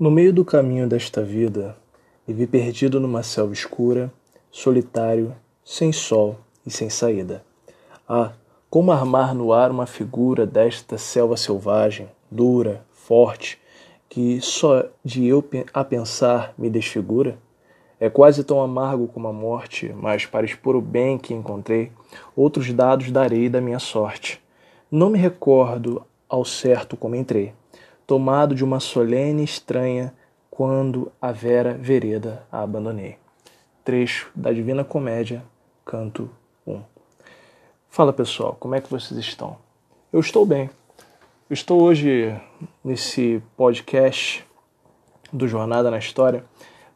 No meio do caminho desta vida, vivi perdido numa selva escura, solitário, sem sol e sem saída. Ah, como armar no ar uma figura desta selva selvagem, dura, forte, que só de eu a pensar me desfigura? É quase tão amargo como a morte, mas para expor o bem que encontrei, outros dados darei da minha sorte. Não me recordo ao certo como entrei tomado de uma solene estranha quando a vera vereda a abandonei. Trecho da Divina Comédia, canto 1. Fala pessoal, como é que vocês estão? Eu estou bem. Estou hoje nesse podcast do Jornada na História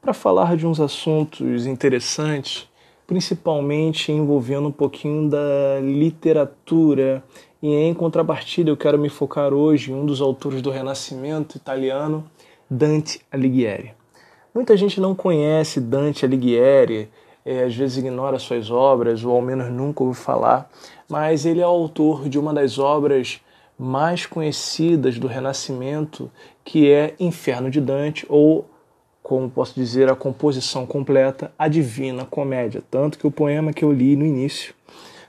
para falar de uns assuntos interessantes, principalmente envolvendo um pouquinho da literatura e em contrapartida, eu quero me focar hoje em um dos autores do Renascimento italiano, Dante Alighieri. Muita gente não conhece Dante Alighieri, é, às vezes ignora suas obras, ou ao menos nunca ouviu falar, mas ele é autor de uma das obras mais conhecidas do Renascimento, que é Inferno de Dante, ou, como posso dizer, a composição completa, a Divina Comédia. Tanto que o poema que eu li no início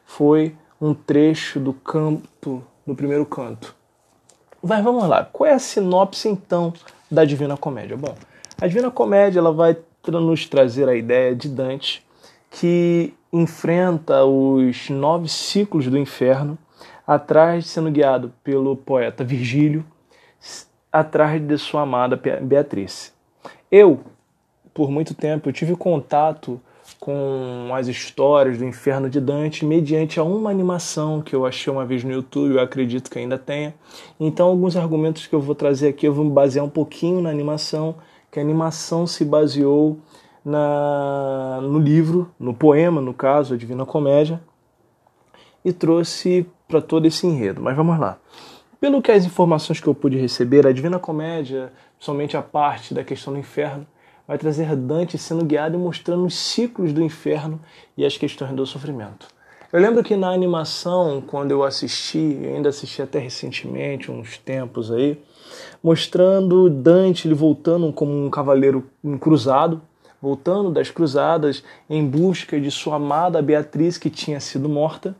foi um trecho do canto, do primeiro canto. Mas vamos lá, qual é a sinopse então da Divina Comédia? Bom, a Divina Comédia ela vai nos trazer a ideia de Dante que enfrenta os nove ciclos do inferno atrás sendo guiado pelo poeta Virgílio atrás de sua amada Beatriz. Eu, por muito tempo, eu tive contato com as histórias do inferno de Dante mediante a uma animação que eu achei uma vez no YouTube, eu acredito que ainda tenha. Então, alguns argumentos que eu vou trazer aqui, eu vou me basear um pouquinho na animação, que a animação se baseou na, no livro, no poema, no caso, a Divina Comédia, e trouxe para todo esse enredo. Mas vamos lá. Pelo que as informações que eu pude receber, a Divina Comédia, somente a parte da questão do inferno, vai trazer Dante sendo guiado e mostrando os ciclos do inferno e as questões do sofrimento. Eu lembro que na animação, quando eu assisti, ainda assisti até recentemente, uns tempos aí, mostrando Dante ele voltando como um cavaleiro cruzado, voltando das cruzadas em busca de sua amada Beatriz que tinha sido morta,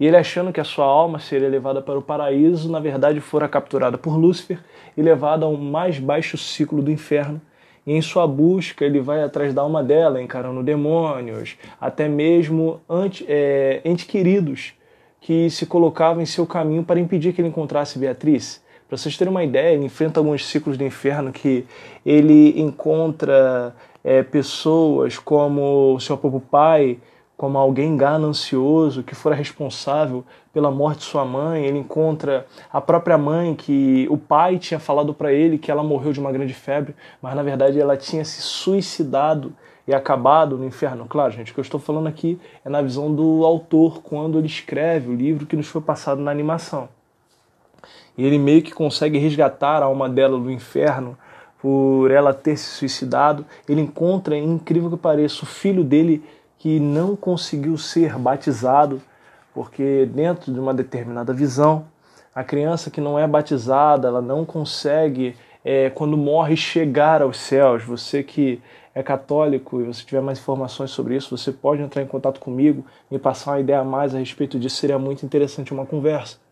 e ele achando que a sua alma seria levada para o paraíso, na verdade fora capturada por Lúcifer e levada ao mais baixo ciclo do inferno, e em sua busca ele vai atrás da alma dela, encarando demônios, até mesmo ante, é, queridos que se colocavam em seu caminho para impedir que ele encontrasse Beatriz. Para vocês terem uma ideia, ele enfrenta alguns ciclos do inferno que ele encontra é, pessoas como o seu próprio pai, como alguém ganancioso que fora responsável pela morte de sua mãe. Ele encontra a própria mãe que o pai tinha falado para ele que ela morreu de uma grande febre, mas na verdade ela tinha se suicidado e acabado no inferno. Claro, gente, o que eu estou falando aqui é na visão do autor quando ele escreve o livro que nos foi passado na animação. E ele meio que consegue resgatar a alma dela do inferno por ela ter se suicidado. Ele encontra, incrível que pareça, o filho dele que não conseguiu ser batizado, porque dentro de uma determinada visão, a criança que não é batizada, ela não consegue, é, quando morre, chegar aos céus. Você que é católico e você tiver mais informações sobre isso, você pode entrar em contato comigo, me passar uma ideia a mais a respeito disso, seria muito interessante uma conversa.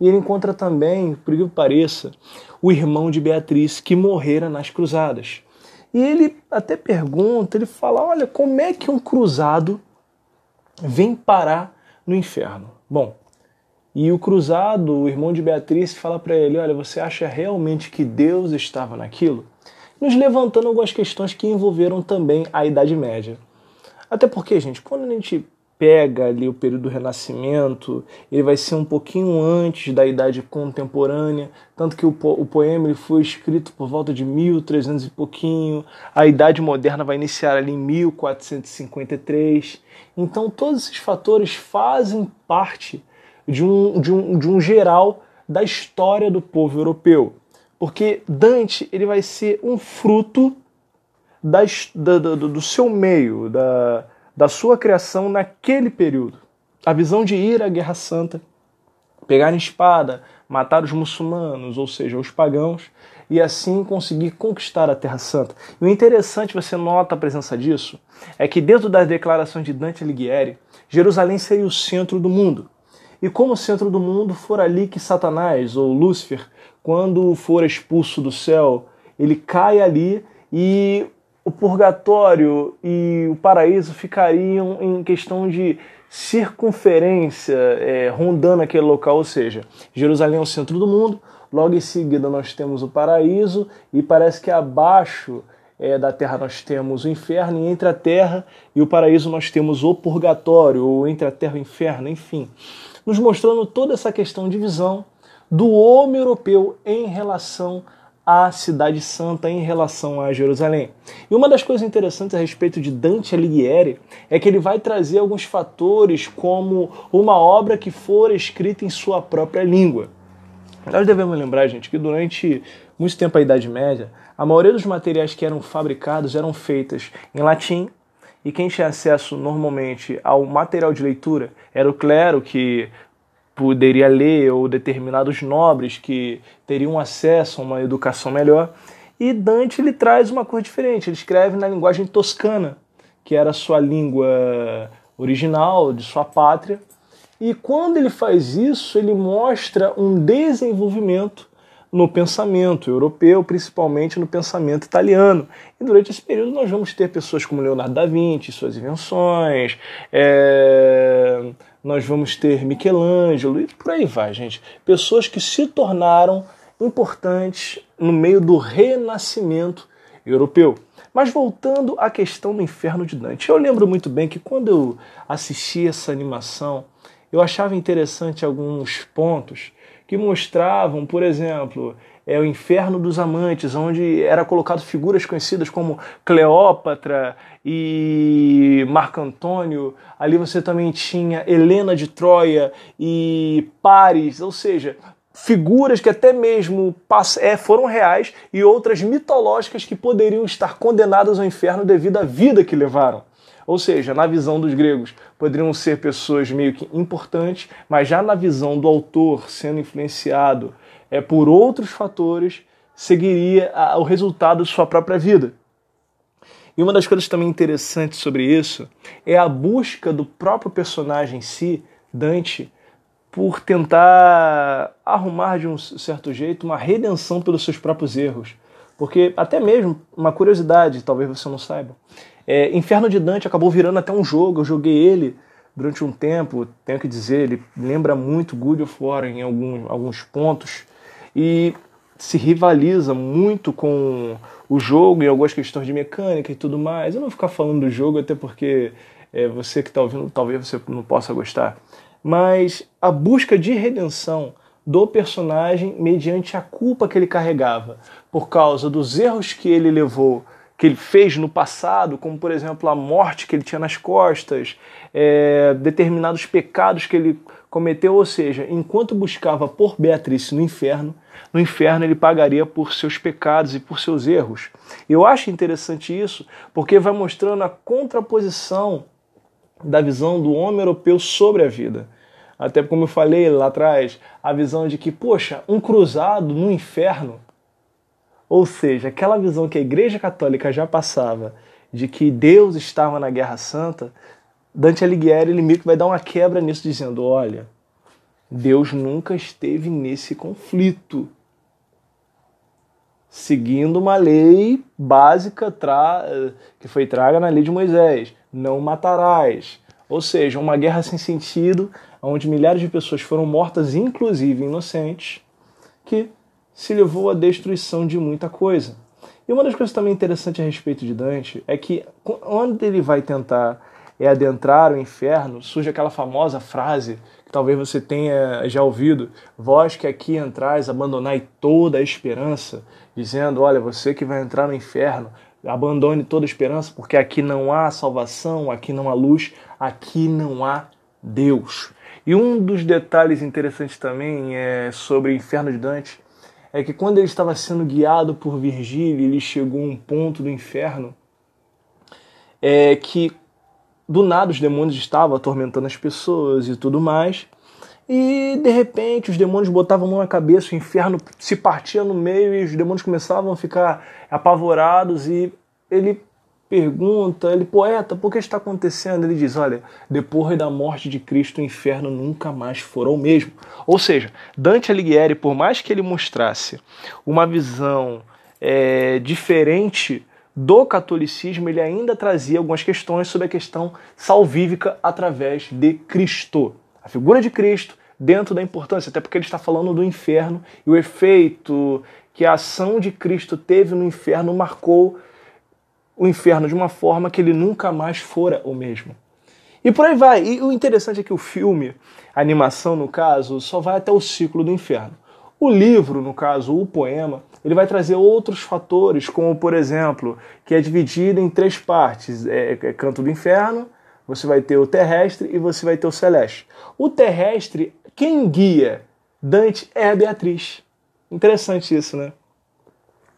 E ele encontra também, por que pareça, o irmão de Beatriz que morrera nas cruzadas. E ele até pergunta, ele fala: olha, como é que um cruzado vem parar no inferno? Bom, e o cruzado, o irmão de Beatriz, fala para ele: olha, você acha realmente que Deus estava naquilo? Nos levantando algumas questões que envolveram também a Idade Média. Até porque, gente, quando a gente pega ali o período do Renascimento, ele vai ser um pouquinho antes da Idade Contemporânea, tanto que o, po o poema ele foi escrito por volta de 1300 e pouquinho, a Idade Moderna vai iniciar ali em 1453. Então todos esses fatores fazem parte de um, de um, de um geral da história do povo europeu. Porque Dante ele vai ser um fruto da, da, do, do seu meio, da, da sua criação naquele período. A visão de ir à Guerra Santa, pegar a espada, matar os muçulmanos, ou seja, os pagãos, e assim conseguir conquistar a Terra Santa. E o interessante, você nota a presença disso, é que dentro das declarações de Dante Alighieri, Jerusalém seria o centro do mundo. E como centro do mundo for ali que Satanás, ou Lúcifer, quando for expulso do céu, ele cai ali e o purgatório e o paraíso ficariam em questão de circunferência, é, rondando aquele local, ou seja, Jerusalém é o centro do mundo, logo em seguida nós temos o paraíso, e parece que abaixo é, da terra nós temos o inferno, e entre a terra e o paraíso nós temos o purgatório, ou entre a terra e o inferno, enfim, nos mostrando toda essa questão de visão do homem europeu em relação à cidade santa em relação a Jerusalém. E uma das coisas interessantes a respeito de Dante Alighieri é que ele vai trazer alguns fatores como uma obra que for escrita em sua própria língua. Nós devemos lembrar, gente, que durante muito tempo a Idade Média, a maioria dos materiais que eram fabricados eram feitos em latim, e quem tinha acesso normalmente ao material de leitura era o clero, que poderia ler, ou determinados nobres que teriam acesso a uma educação melhor. E Dante ele traz uma coisa diferente, ele escreve na linguagem toscana, que era a sua língua original, de sua pátria. E quando ele faz isso, ele mostra um desenvolvimento no pensamento europeu, principalmente no pensamento italiano. E durante esse período nós vamos ter pessoas como Leonardo da Vinci, suas invenções, é... nós vamos ter Michelangelo e por aí vai, gente. Pessoas que se tornaram importantes no meio do renascimento europeu. Mas voltando à questão do inferno de Dante, eu lembro muito bem que quando eu assisti essa animação, eu achava interessante alguns pontos que mostravam, por exemplo, é o Inferno dos Amantes, onde era colocado figuras conhecidas como Cleópatra e Marco Antônio. Ali você também tinha Helena de Troia e Paris, ou seja, figuras que até mesmo é, foram reais e outras mitológicas que poderiam estar condenadas ao inferno devido à vida que levaram. Ou seja, na visão dos gregos, poderiam ser pessoas meio que importantes, mas já na visão do autor, sendo influenciado é, por outros fatores, seguiria a, o resultado de sua própria vida. E uma das coisas também interessantes sobre isso é a busca do próprio personagem em si, Dante, por tentar arrumar de um certo jeito uma redenção pelos seus próprios erros. Porque, até mesmo, uma curiosidade, talvez você não saiba, é, Inferno de Dante acabou virando até um jogo, eu joguei ele durante um tempo, tenho que dizer, ele lembra muito Good of War em alguns, alguns pontos e se rivaliza muito com o jogo em algumas questões de mecânica e tudo mais. Eu não vou ficar falando do jogo, até porque é, você que está ouvindo, talvez você não possa gostar. Mas a busca de redenção do personagem mediante a culpa que ele carregava, por causa dos erros que ele levou que ele fez no passado, como por exemplo a morte que ele tinha nas costas, é, determinados pecados que ele cometeu, ou seja, enquanto buscava por Beatriz no inferno, no inferno ele pagaria por seus pecados e por seus erros. Eu acho interessante isso porque vai mostrando a contraposição da visão do homem europeu sobre a vida. Até como eu falei lá atrás, a visão de que, poxa, um cruzado no inferno ou seja, aquela visão que a Igreja Católica já passava de que Deus estava na Guerra Santa, Dante Alighieri ele meio que vai dar uma quebra nisso, dizendo: olha, Deus nunca esteve nesse conflito. Seguindo uma lei básica que foi traga na lei de Moisés: não matarás. Ou seja, uma guerra sem sentido, onde milhares de pessoas foram mortas, inclusive inocentes, que se levou à destruição de muita coisa. E uma das coisas também interessantes a respeito de Dante é que quando ele vai tentar é, adentrar o inferno, surge aquela famosa frase talvez você tenha já ouvido: Vós que aqui entrais, abandonai toda a esperança, dizendo: Olha, você que vai entrar no inferno, abandone toda a esperança, porque aqui não há salvação, aqui não há luz, aqui não há Deus. E um dos detalhes interessantes também é sobre o inferno de Dante é que quando ele estava sendo guiado por Virgílio, ele chegou a um ponto do inferno é que do nada os demônios estavam atormentando as pessoas e tudo mais. E de repente os demônios botavam a mão na cabeça, o inferno se partia no meio e os demônios começavam a ficar apavorados e ele pergunta, ele, poeta, por que está acontecendo? Ele diz, olha, depois da morte de Cristo, o inferno nunca mais forá o mesmo. Ou seja, Dante Alighieri, por mais que ele mostrasse uma visão é, diferente do catolicismo, ele ainda trazia algumas questões sobre a questão salvífica através de Cristo. A figura de Cristo dentro da importância, até porque ele está falando do inferno e o efeito que a ação de Cristo teve no inferno marcou o inferno de uma forma que ele nunca mais fora o mesmo. E por aí vai. E o interessante é que o filme, a animação no caso, só vai até o ciclo do inferno. O livro, no caso, o poema, ele vai trazer outros fatores, como por exemplo, que é dividido em três partes: é, é canto do inferno, você vai ter o terrestre e você vai ter o celeste. O terrestre, quem guia Dante é a Beatriz. Interessante isso, né?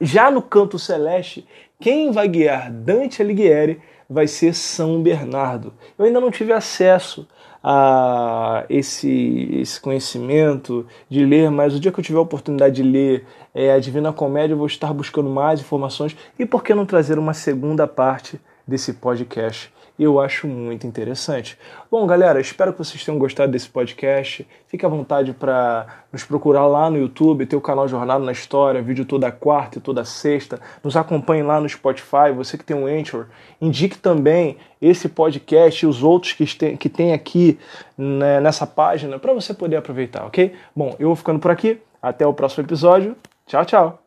Já no canto celeste, quem vai guiar? Dante Alighieri vai ser São Bernardo. Eu ainda não tive acesso a esse, esse conhecimento de ler, mas o dia que eu tiver a oportunidade de ler é, a Divina Comédia, eu vou estar buscando mais informações. E por que não trazer uma segunda parte desse podcast eu acho muito interessante. Bom, galera, espero que vocês tenham gostado desse podcast. Fique à vontade para nos procurar lá no YouTube, ter o canal Jornada na História, vídeo toda quarta e toda sexta. Nos acompanhe lá no Spotify, você que tem um Anchor. Indique também esse podcast e os outros que tem, que tem aqui né, nessa página para você poder aproveitar, ok? Bom, eu vou ficando por aqui. Até o próximo episódio. Tchau, tchau!